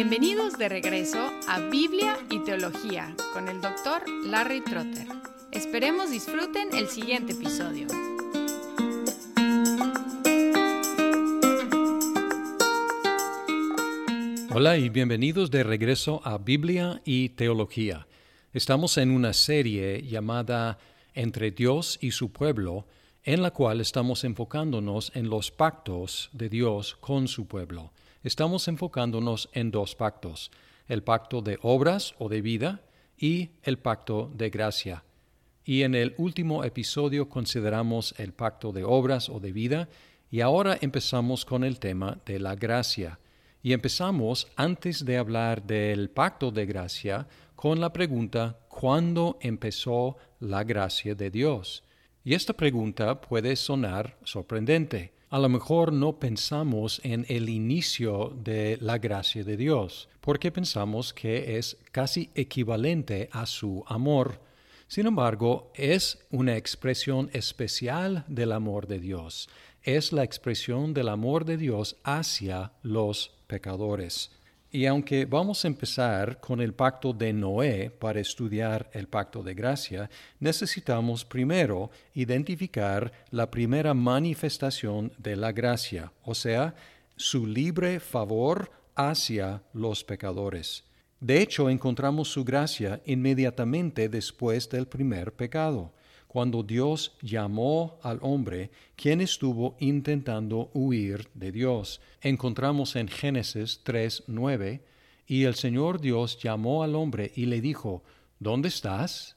Bienvenidos de regreso a Biblia y Teología con el doctor Larry Trotter. Esperemos disfruten el siguiente episodio. Hola y bienvenidos de regreso a Biblia y Teología. Estamos en una serie llamada Entre Dios y su pueblo, en la cual estamos enfocándonos en los pactos de Dios con su pueblo estamos enfocándonos en dos pactos, el pacto de obras o de vida y el pacto de gracia. Y en el último episodio consideramos el pacto de obras o de vida y ahora empezamos con el tema de la gracia. Y empezamos, antes de hablar del pacto de gracia, con la pregunta, ¿cuándo empezó la gracia de Dios? Y esta pregunta puede sonar sorprendente a lo mejor no pensamos en el inicio de la gracia de Dios, porque pensamos que es casi equivalente a su amor. Sin embargo, es una expresión especial del amor de Dios. Es la expresión del amor de Dios hacia los pecadores. Y aunque vamos a empezar con el pacto de Noé para estudiar el pacto de gracia, necesitamos primero identificar la primera manifestación de la gracia, o sea, su libre favor hacia los pecadores. De hecho, encontramos su gracia inmediatamente después del primer pecado cuando Dios llamó al hombre, quien estuvo intentando huir de Dios. Encontramos en Génesis 3:9, y el Señor Dios llamó al hombre y le dijo, ¿Dónde estás?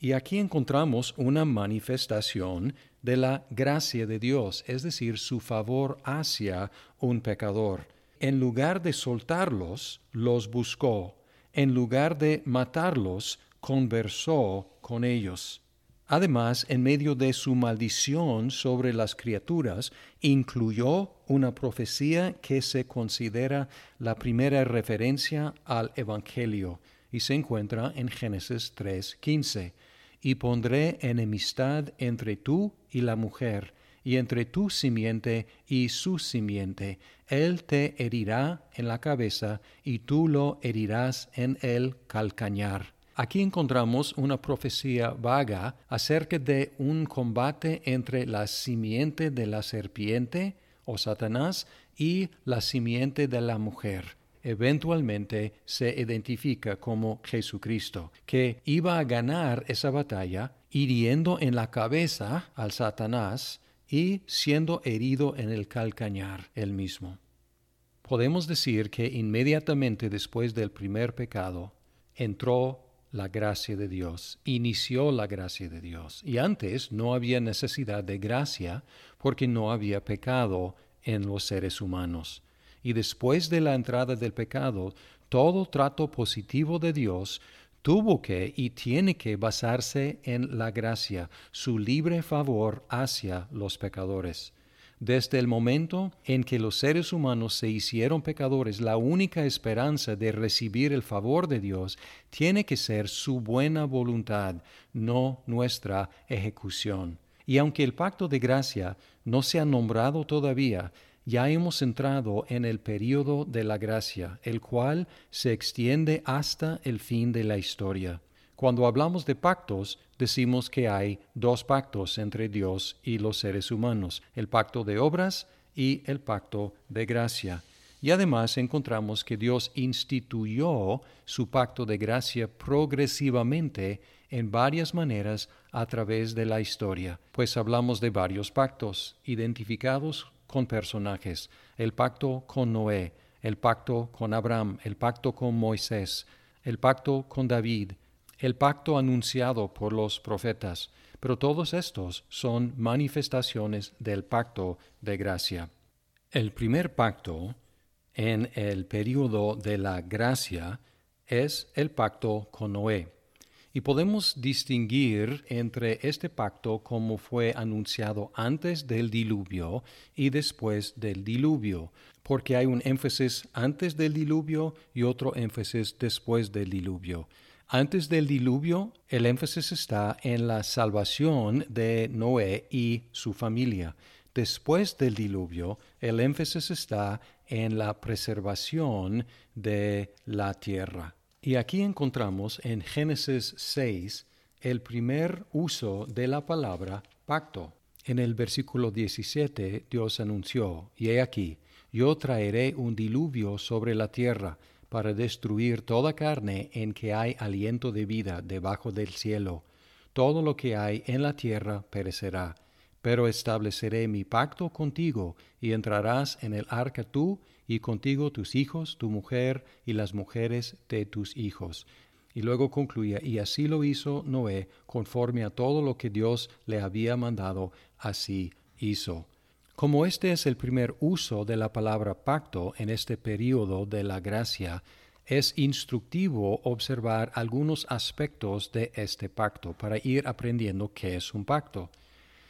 Y aquí encontramos una manifestación de la gracia de Dios, es decir, su favor hacia un pecador. En lugar de soltarlos, los buscó. En lugar de matarlos, conversó con ellos. Además, en medio de su maldición sobre las criaturas, incluyó una profecía que se considera la primera referencia al Evangelio y se encuentra en Génesis 3:15. Y pondré enemistad entre tú y la mujer, y entre tu simiente y su simiente. Él te herirá en la cabeza, y tú lo herirás en el calcañar. Aquí encontramos una profecía vaga acerca de un combate entre la simiente de la serpiente, o Satanás, y la simiente de la mujer. Eventualmente se identifica como Jesucristo, que iba a ganar esa batalla hiriendo en la cabeza al Satanás y siendo herido en el calcañar él mismo. Podemos decir que inmediatamente después del primer pecado entró la gracia de Dios, inició la gracia de Dios. Y antes no había necesidad de gracia porque no había pecado en los seres humanos. Y después de la entrada del pecado, todo trato positivo de Dios tuvo que y tiene que basarse en la gracia, su libre favor hacia los pecadores. Desde el momento en que los seres humanos se hicieron pecadores, la única esperanza de recibir el favor de Dios tiene que ser su buena voluntad, no nuestra ejecución. Y aunque el pacto de gracia no se ha nombrado todavía, ya hemos entrado en el período de la gracia, el cual se extiende hasta el fin de la historia. Cuando hablamos de pactos, decimos que hay dos pactos entre Dios y los seres humanos, el pacto de obras y el pacto de gracia. Y además encontramos que Dios instituyó su pacto de gracia progresivamente en varias maneras a través de la historia, pues hablamos de varios pactos identificados con personajes, el pacto con Noé, el pacto con Abraham, el pacto con Moisés, el pacto con David, el pacto anunciado por los profetas, pero todos estos son manifestaciones del pacto de gracia. El primer pacto en el período de la gracia es el pacto con Noé. Y podemos distinguir entre este pacto como fue anunciado antes del diluvio y después del diluvio, porque hay un énfasis antes del diluvio y otro énfasis después del diluvio. Antes del diluvio, el énfasis está en la salvación de Noé y su familia. después del diluvio, el énfasis está en la preservación de la tierra. Y aquí encontramos en Génesis 6 el primer uso de la palabra pacto. En el versículo 17 Dios anunció, y he aquí, yo traeré un diluvio sobre la tierra para destruir toda carne en que hay aliento de vida debajo del cielo. Todo lo que hay en la tierra perecerá. Pero estableceré mi pacto contigo, y entrarás en el arca tú, y contigo tus hijos, tu mujer, y las mujeres de tus hijos. Y luego concluía, y así lo hizo Noé, conforme a todo lo que Dios le había mandado, así hizo. Como este es el primer uso de la palabra pacto en este período de la gracia, es instructivo observar algunos aspectos de este pacto para ir aprendiendo qué es un pacto.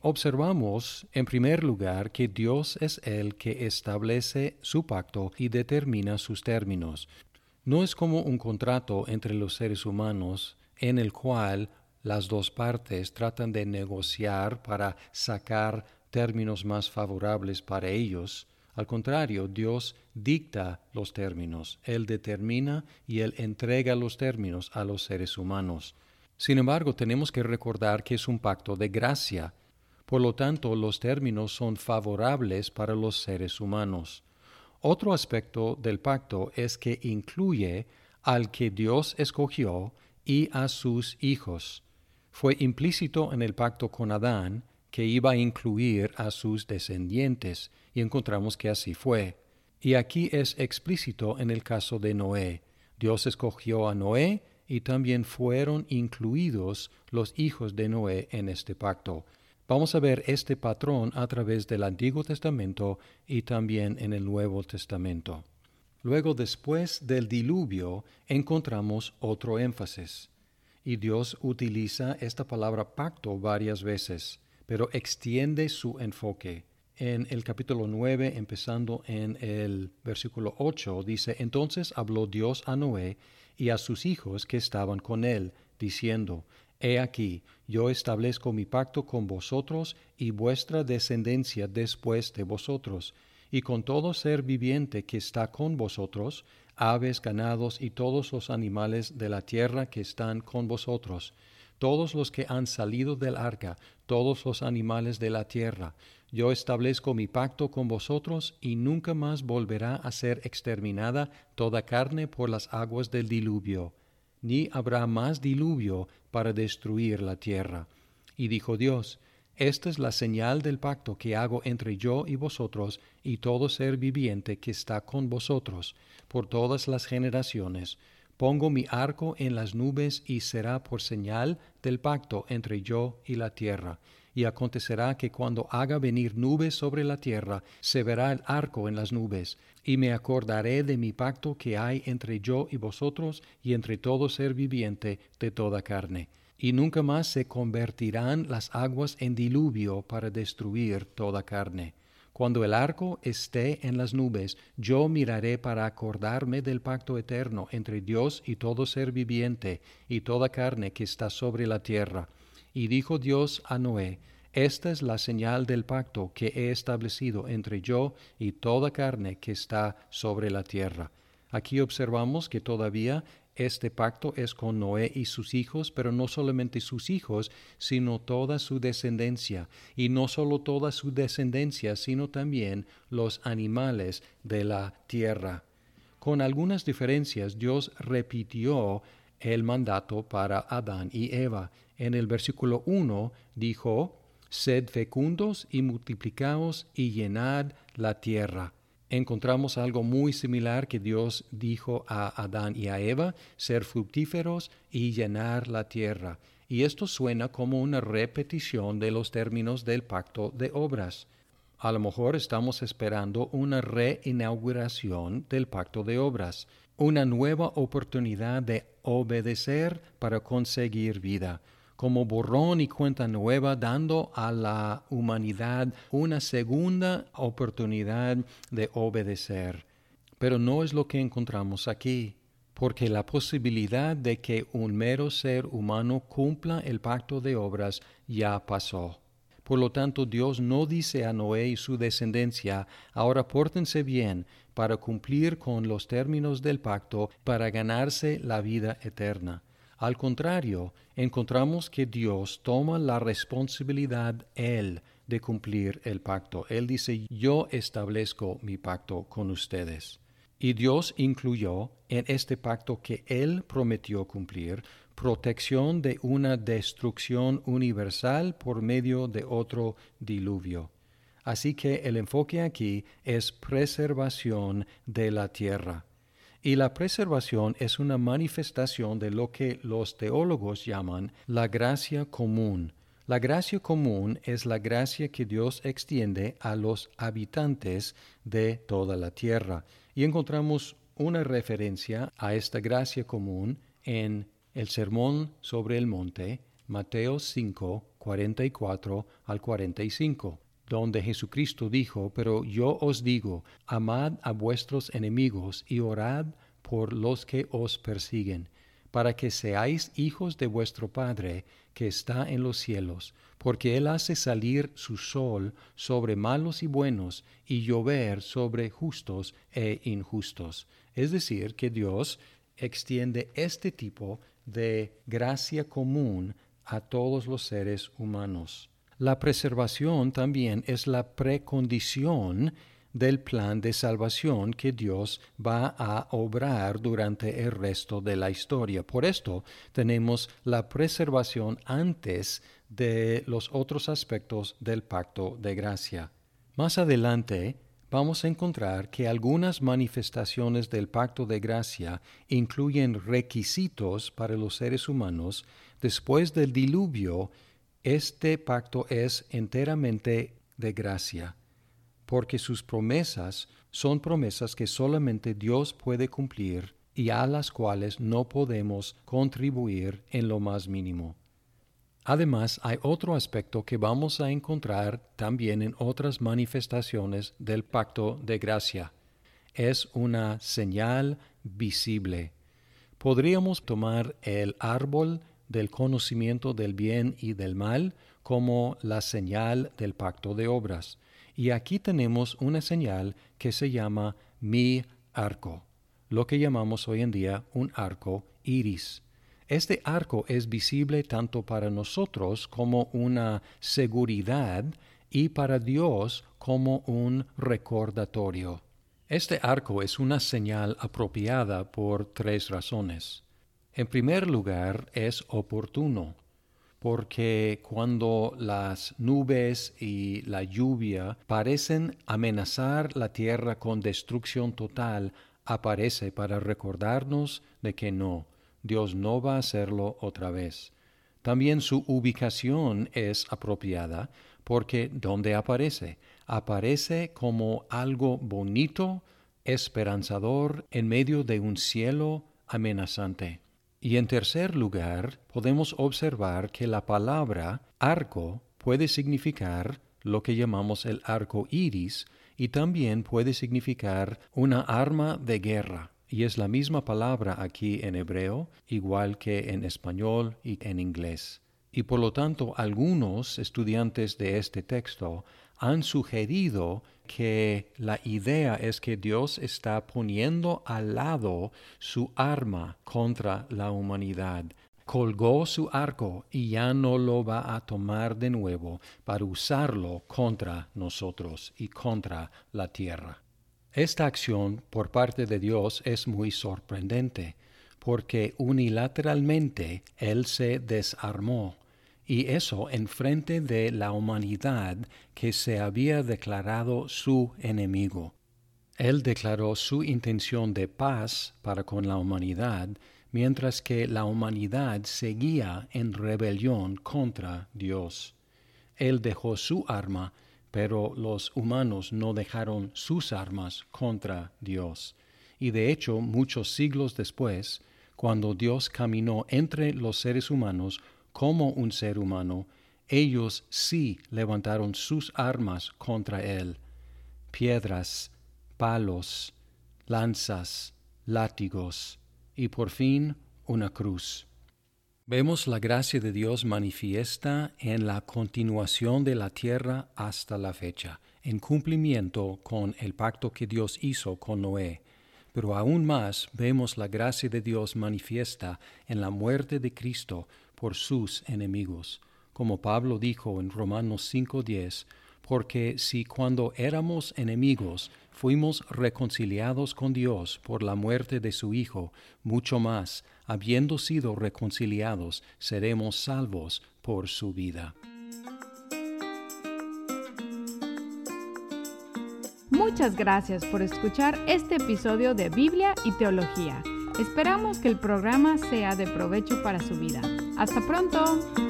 Observamos, en primer lugar, que Dios es el que establece su pacto y determina sus términos. No es como un contrato entre los seres humanos en el cual las dos partes tratan de negociar para sacar términos más favorables para ellos. Al contrario, Dios dicta los términos, Él determina y Él entrega los términos a los seres humanos. Sin embargo, tenemos que recordar que es un pacto de gracia. Por lo tanto, los términos son favorables para los seres humanos. Otro aspecto del pacto es que incluye al que Dios escogió y a sus hijos. Fue implícito en el pacto con Adán que iba a incluir a sus descendientes, y encontramos que así fue. Y aquí es explícito en el caso de Noé. Dios escogió a Noé y también fueron incluidos los hijos de Noé en este pacto. Vamos a ver este patrón a través del Antiguo Testamento y también en el Nuevo Testamento. Luego, después del diluvio, encontramos otro énfasis. Y Dios utiliza esta palabra pacto varias veces pero extiende su enfoque. En el capítulo 9, empezando en el versículo 8, dice, Entonces habló Dios a Noé y a sus hijos que estaban con él, diciendo, He aquí, yo establezco mi pacto con vosotros y vuestra descendencia después de vosotros, y con todo ser viviente que está con vosotros, aves, ganados y todos los animales de la tierra que están con vosotros, todos los que han salido del arca, todos los animales de la tierra. Yo establezco mi pacto con vosotros y nunca más volverá a ser exterminada toda carne por las aguas del diluvio, ni habrá más diluvio para destruir la tierra. Y dijo Dios, esta es la señal del pacto que hago entre yo y vosotros y todo ser viviente que está con vosotros por todas las generaciones Pongo mi arco en las nubes y será por señal del pacto entre yo y la tierra. Y acontecerá que cuando haga venir nubes sobre la tierra, se verá el arco en las nubes, y me acordaré de mi pacto que hay entre yo y vosotros y entre todo ser viviente de toda carne. Y nunca más se convertirán las aguas en diluvio para destruir toda carne cuando el arco esté en las nubes, yo miraré para acordarme del pacto eterno entre Dios y todo ser viviente y toda carne que está sobre la tierra. Y dijo Dios a Noé, Esta es la señal del pacto que he establecido entre yo y toda carne que está sobre la tierra. Aquí observamos que todavía este pacto es con Noé y sus hijos, pero no solamente sus hijos, sino toda su descendencia, y no solo toda su descendencia, sino también los animales de la tierra. Con algunas diferencias, Dios repitió el mandato para Adán y Eva. En el versículo 1 dijo, Sed fecundos y multiplicaos y llenad la tierra encontramos algo muy similar que Dios dijo a Adán y a Eva, ser fructíferos y llenar la tierra. Y esto suena como una repetición de los términos del pacto de obras. A lo mejor estamos esperando una reinauguración del pacto de obras, una nueva oportunidad de obedecer para conseguir vida como borrón y cuenta nueva, dando a la humanidad una segunda oportunidad de obedecer. Pero no es lo que encontramos aquí, porque la posibilidad de que un mero ser humano cumpla el pacto de obras ya pasó. Por lo tanto, Dios no dice a Noé y su descendencia, ahora pórtense bien para cumplir con los términos del pacto para ganarse la vida eterna. Al contrario, encontramos que Dios toma la responsabilidad Él de cumplir el pacto. Él dice, yo establezco mi pacto con ustedes. Y Dios incluyó en este pacto que Él prometió cumplir protección de una destrucción universal por medio de otro diluvio. Así que el enfoque aquí es preservación de la tierra. Y la preservación es una manifestación de lo que los teólogos llaman la gracia común. La gracia común es la gracia que Dios extiende a los habitantes de toda la tierra. Y encontramos una referencia a esta gracia común en el Sermón sobre el Monte, Mateo 5, 44 al 45 donde Jesucristo dijo, pero yo os digo, amad a vuestros enemigos y orad por los que os persiguen, para que seáis hijos de vuestro Padre que está en los cielos, porque Él hace salir su sol sobre malos y buenos y llover sobre justos e injustos. Es decir, que Dios extiende este tipo de gracia común a todos los seres humanos. La preservación también es la precondición del plan de salvación que Dios va a obrar durante el resto de la historia. Por esto tenemos la preservación antes de los otros aspectos del pacto de gracia. Más adelante vamos a encontrar que algunas manifestaciones del pacto de gracia incluyen requisitos para los seres humanos después del diluvio este pacto es enteramente de gracia, porque sus promesas son promesas que solamente Dios puede cumplir y a las cuales no podemos contribuir en lo más mínimo. Además, hay otro aspecto que vamos a encontrar también en otras manifestaciones del pacto de gracia. Es una señal visible. Podríamos tomar el árbol del conocimiento del bien y del mal como la señal del pacto de obras. Y aquí tenemos una señal que se llama mi arco, lo que llamamos hoy en día un arco iris. Este arco es visible tanto para nosotros como una seguridad y para Dios como un recordatorio. Este arco es una señal apropiada por tres razones. En primer lugar, es oportuno, porque cuando las nubes y la lluvia parecen amenazar la tierra con destrucción total, aparece para recordarnos de que no, Dios no va a hacerlo otra vez. También su ubicación es apropiada, porque donde aparece, aparece como algo bonito, esperanzador en medio de un cielo amenazante. Y en tercer lugar, podemos observar que la palabra arco puede significar lo que llamamos el arco iris y también puede significar una arma de guerra. Y es la misma palabra aquí en hebreo, igual que en español y en inglés. Y por lo tanto, algunos estudiantes de este texto han sugerido que la idea es que Dios está poniendo al lado su arma contra la humanidad. Colgó su arco y ya no lo va a tomar de nuevo para usarlo contra nosotros y contra la tierra. Esta acción por parte de Dios es muy sorprendente, porque unilateralmente Él se desarmó y eso en frente de la humanidad que se había declarado su enemigo. Él declaró su intención de paz para con la humanidad, mientras que la humanidad seguía en rebelión contra Dios. Él dejó su arma, pero los humanos no dejaron sus armas contra Dios. Y de hecho, muchos siglos después, cuando Dios caminó entre los seres humanos, como un ser humano, ellos sí levantaron sus armas contra él, piedras, palos, lanzas, látigos y por fin una cruz. Vemos la gracia de Dios manifiesta en la continuación de la tierra hasta la fecha, en cumplimiento con el pacto que Dios hizo con Noé. Pero aún más vemos la gracia de Dios manifiesta en la muerte de Cristo por sus enemigos. Como Pablo dijo en Romanos 5:10, porque si cuando éramos enemigos fuimos reconciliados con Dios por la muerte de su Hijo, mucho más, habiendo sido reconciliados, seremos salvos por su vida. Muchas gracias por escuchar este episodio de Biblia y Teología. Esperamos que el programa sea de provecho para su vida. Hasta pronto.